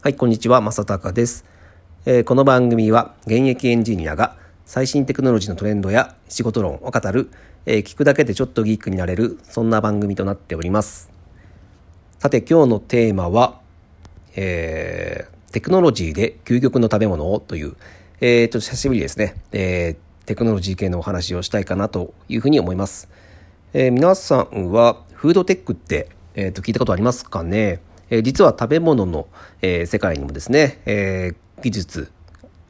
はい、こんにちは、正隆です、えーこの番組は現役エンジニアが最新テクノロジーのトレンドや仕事論を語る、えー聞くだけでちょっとギークになれる、そんな番組となっております。さて、今日のテーマは、えーテクノロジーで究極の食べ物をという、えー、ちょっと久しぶりですね、えーテクノロジー系のお話をしたいかなというふうに思います。えー皆さんはフードテックって、えーと聞いたことありますかね、えー実は食べ物の、えー世界にもですね、えー技術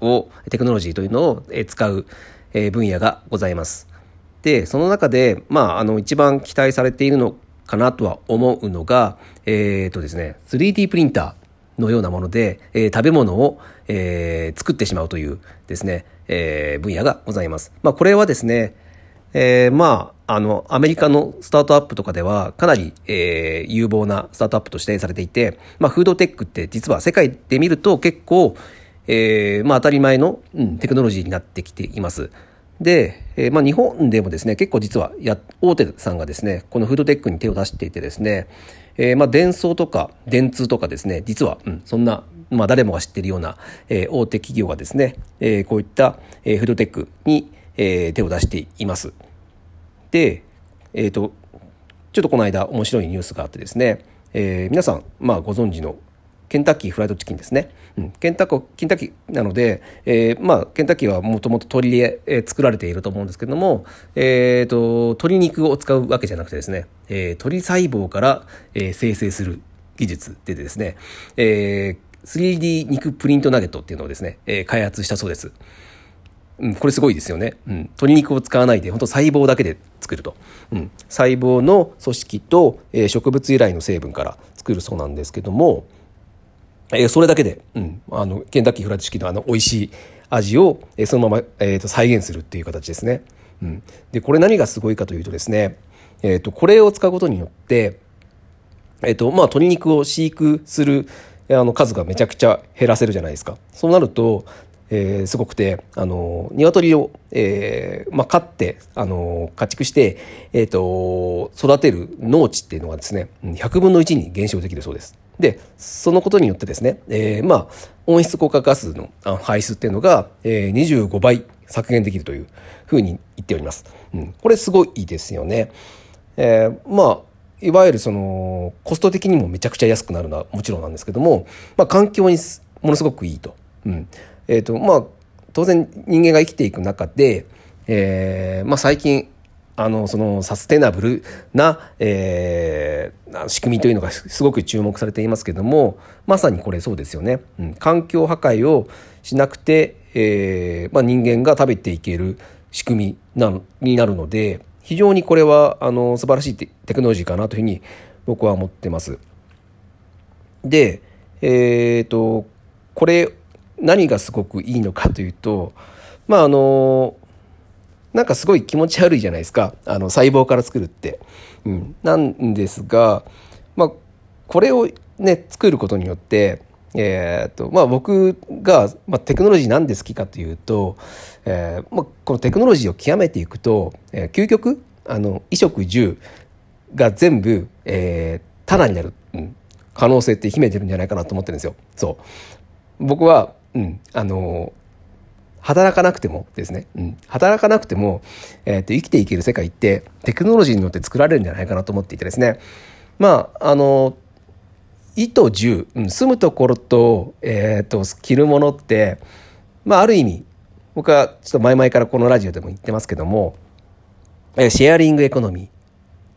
をテクノロジーというのをえー使う、えー分野がございます。でその中で、まあ、あの一番期待されているのかなとは思うのが、えーとですね、3D プリンターのようなもので、えー食べ物を、えー作ってしまうというですね、えー分野がございます。まあ、これはですね、えーまあ、あの、アメリカのスタートアップとかでは、かなり、えー有望なスタートアップと指定されていて、まあ、フードテックって実は世界で見ると結構、えーまあ、当たり前の、うん、テクノロジーになってきています。で、えーまあ、日本でもですね、結構実はや、大手さんがですね、このフードテックに手を出していてですね、えーまあ、電装とか電通とかですね、実は、うん、そんな、まあ、誰もが知っているような、えー大手企業がですね、えーこういった、えーフードテックに、えー手を出しています。で、えっ、と、ちょっとこの間面白いニュースがあってですね、えー皆さん、まあ、ご存知のケンタッキーフライドチキンですね。うん、ケンタッコケンタッキーなので、えーまあ、ケンタッキーはもともと鶏で、作られていると思うんですけども、えー、と鶏肉を使うわけじゃなくてですね、えー鶏細胞から、えー生成する技術でですね、えー 3D 肉プリントナゲットっていうのをですね、えー開発したそうです。うん、これすごいですよね。うん、鶏肉を使わないで、本当細胞だけで作ると。うん、細胞の組織と、えー植物由来の成分から作るそうなんですけども、えーそれだけで、うん、あの、ケンタッキーフライドチキンのあの美味しい味を、えーそのまま、えーと再現するっていう形ですね。うん。で、これ何がすごいかというとですね、えっ、と、これを使うことによって、えっ、と、まあ、鶏肉を飼育するあの数がめちゃくちゃ減らせるじゃないですか。そうなると、えーすごくて、あの、鶏を、えーまあ、飼って、あの、家畜して、えっ、と、育てる農地っていうのはですね、うん100分の1に減少できるそうです。で、そのことによってですね、えーまあ、温室効果ガスの排出っていうのが、えー25倍削減できるというふうに言っております。うん、これすごいですよね。えーまあいわゆるそのコスト的にもめちゃくちゃ安くなるのはもちろんなんですけども、まあ、環境にものすごくいいと。うんえーとまあ、当然人間が生きていく中で、えーまあ、最近あのそのサステナブルな、えー仕組みというのがすごく注目されていますけどもまさにこれそうですよね。うん、環境破壊をしなくて、えーまあ、人間が食べていける仕組みなになるので非常にこれはあの素晴らしいテテクノロジーかなというふうに僕は思ってます。で、えっ、とこれ何がすごくいいのかというとまああのなんかすごい気持ち悪いじゃないですか。あの細胞から作るって。うん、なんですが、まあ、これをね作ることによってえーっとまあ、僕が、まあ、テクノロジーなんで好きかというと、えーまあ、このテクノロジーを極めていくと、えー究極あの衣食住が全部、えー、タダになる、うん、可能性って秘めてるんじゃないかなと思ってるんですよ。そう。僕は、うん、あの働かなくてもですね、うん、働かなくても、えー、と生きていける世界ってテクノロジーによって作られるんじゃないかなと思っていてですね。まああの衣と住、うん、住むところと,、えー、と着るものって、まあ、ある意味僕はちょっと前々からこのラジオでも言ってますけども、えーシェアリングエコノミー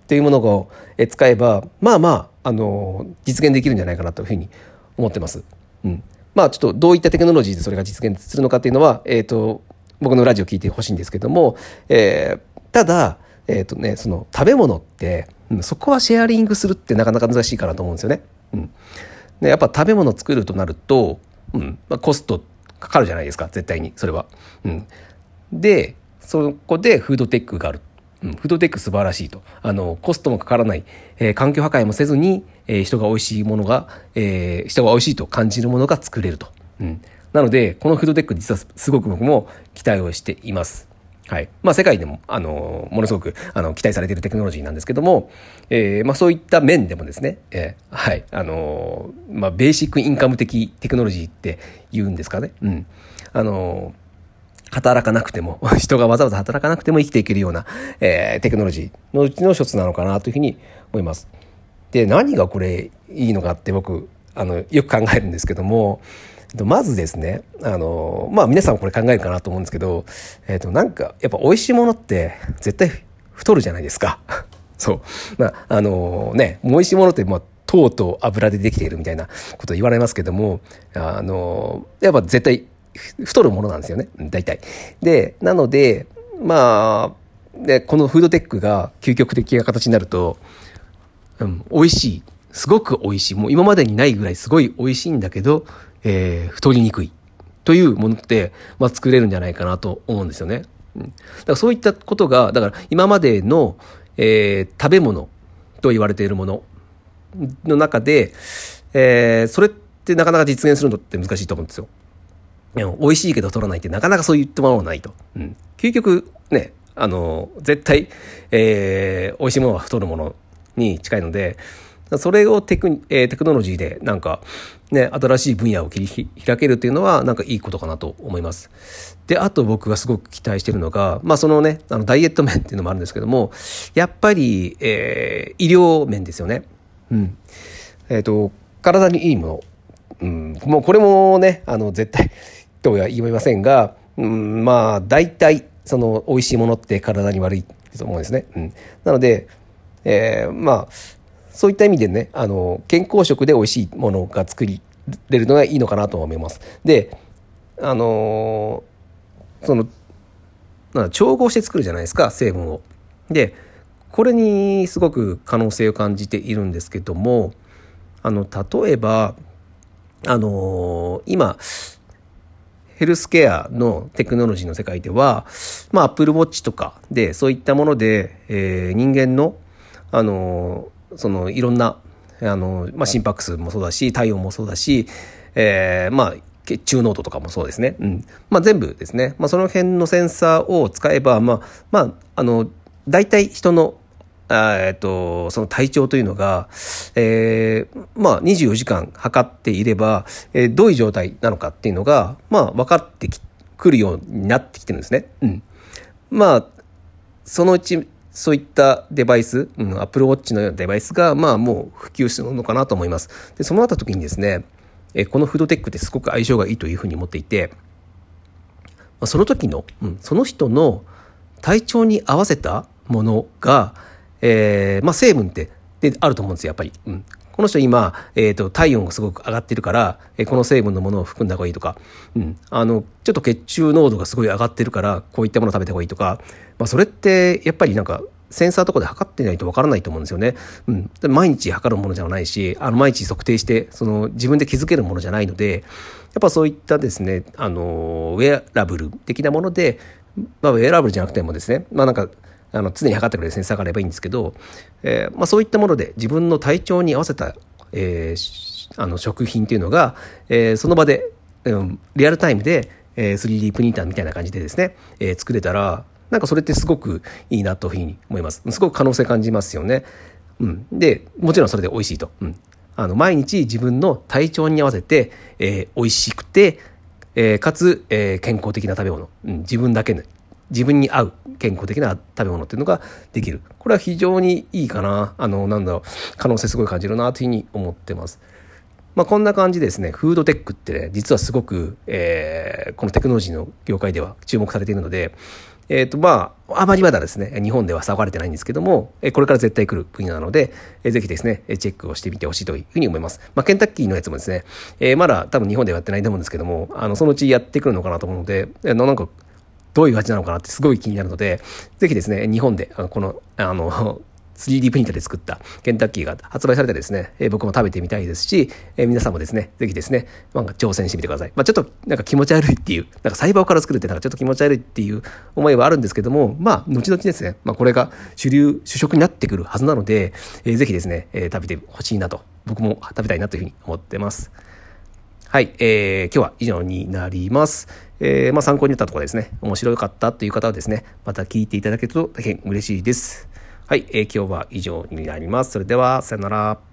というものをえー使えばまあまあ、あの実現できるんじゃないかなというふうに思ってます。うん、まあちょっとどういったテクノロジーでそれが実現するのかっていうのは、えー、と僕のラジオ聞いてほしいんですけども、えーただ、えーとね、その食べ物って、そこはシェアリングするってなかなか難しいかなと思うんですよね。うん、でやっぱ食べ物作るとなると、うんまあ、コストかかるじゃないですか絶対にそれは。うん、でそこでフードテックがある。うん、フードテック素晴らしいと。あの、コストもかからない、えー環境破壊もせずに、えー人が美味しいものが、えー人が美味しいと感じるものが作れると。うん。なので、このフードテック実はすごく僕も期待をしています。はい。まあ、世界でも、あの、ものすごく、あの、期待されているテクノロジーなんですけども、えー、まあ、そういった面でもですね、えー、はい。あの、まあ、ベーシックインカム的テクノロジーって言うんですかね。うん。あの、働かなくても、人がわざわざ働かなくても生きていけるような、えー、テクノロジーのうちの一つなのかなというふうに思います。で、何がこれいいのかって僕、あの、よく考えるんですけども、まずですね、あの、まあ皆さんこれ考えるかなと思うんですけど、えっ、ー、と、なんか、やっぱ美味しいものって絶対太るじゃないですか。そう。まあ、あのね、美味しいものって、まあ、糖と油でできているみたいなこと言われますけども、あの、やっぱ絶対太るものなんですよね。大体。で、なので、まあ、で、このフードテックが究極的な形になると、うん、美味しい。すごく美味しい。もう今までにないぐらいすごい美味しいんだけど、えー、太りにくいというものって、まあ、作れるんじゃないかなと思うんですよね。うん、だからそういったことが、だから今までの、えー、食べ物と言われているものの中で、えー、それってなかなか実現するのって難しいと思うんですよ。美味しいけど取らないってなかなかそういったものはないと。うん、究極ね、あの、絶対、えー、美味しいものは太るものに近いので、それをテク,、えー、テクノロジーでなんかね、新しい分野を切り開けるっていうのはなんかいいことかなと思います。で、あと僕がすごく期待してるのが、まあそのね、あのダイエット面っていうのもあるんですけども、やっぱり、えー、医療面ですよね。うん。えっ、ー、と、体にいいもの。うん、もうこれもね、あの、絶対とは言いませんが、うん、まあ大体その美味しいものって体に悪いと思うんですね。うん。なので、えー、まあ、そういった意味でね、あの、健康食で美味しいものが作りれるのがいいのかなと思います。で、あのー、その、な調合して作るじゃないですか、成分を。で、これにすごく可能性を感じているんですけども、あの、例えば、あのー、今、ヘルスケアのテクノロジーの世界では、まあ、Apple Watch とかで、そういったもので、えー、人間の、あのーそのいろんなあの、まあ、心拍数もそうだし体温もそうだし、えー、まあ血中濃度とかもそうですね。うん。まあ全部ですね。まあその辺のセンサーを使えば、まあ、まあ、あの、大体人の、えっと、その体調というのが、えー、まあ24時間測っていれば、えー、どういう状態なのかっていうのが、まあ分かってくるようになってきてるんですね。うん。まあ、そのうちそういったデバイス、うん、Apple Watch のようなデバイスが、まあもう普及してるのかなと思います。で、そのあった時にですね、えこのフードテックってすごく相性がいいというふうに思っていて、まあ、その時の、うん、その人の体調に合わせたものが、えー、まあ成分ってであると思うんですよ、やっぱり。うん。この人今、えっ、ー、と、体温がすごく上がってるから、えー、この成分のものを含んだ方がいいとか、うん。あの、ちょっと血中濃度がすごい上がってるから、こういったものを食べた方がいいとか、まあ、それって、やっぱりなんか、センサーとかで測ってないとわからないと思うんですよね。うん。毎日測るものじゃないし、あの、毎日測定して、その、自分で気づけるものじゃないので、やっぱそういったですね、あの、ウェアラブル的なもので、まあ、ウェアラブルじゃなくてもですね、まあなんか、あの常に測ってくれるセンサーがあればいいんですけど、えーまあ、そういったもので自分の体調に合わせた、えー、あの食品っていうのが、えー、その場で、うん、リアルタイムで、えー、3D プリンターみたいな感じでですね、え、作れたらなんかそれってすごくいいなというふうに思います。すごく可能性感じますよね。うん、でもちろんそれで美味しいと。うん、あの毎日自分の体調に合わせて、えー、美味しくて、えー、かつ、えー、健康的な食べ物、うん、自分だけの自分に合う健康的な食べ物っていうのができる。これは非常にいいかな。あの、なんだろう、可能性すごい感じるなというふうに思ってます。まあ、こんな感じですね、フードテックってね、実はすごく、えー、このテクノロジーの業界では注目されているので、えっ、ー、と、まあ、あまりまだですね、日本では騒がれてないんですけども、これから絶対来る分野なので、ぜひですね、チェックをしてみてほしいというふうに思います。まあ、ケンタッキーのやつもですね、えー、まだ多分日本ではやってないと思うんですけども、あの、そのうちやってくるのかなと思うので、あのなんか、どういう味なのかなってすごい気になるので、ぜひですね、日本で、この、あの、3D プリンターで作ったケンタッキーが発売されてですね、えー、僕も食べてみたいですし、えー、皆さんもですね、ぜひですね、なんか挑戦してみてください。まあ、ちょっとなんか気持ち悪いっていう、なんか細胞から作るってなんかちょっと気持ち悪いっていう思いはあるんですけども、まあ、後々ですね、まあ、これが主流、主食になってくるはずなので、えー、ぜひですね、えー、食べてほしいなと、僕も食べたいなというふうに思ってます。はい、えー、今日は以上になります。えー、まあ、参考になったところですね、面白かったという方はですね、また聞いていただけると大変嬉しいです。はい、えー、今日は以上になります。それでは、さよなら。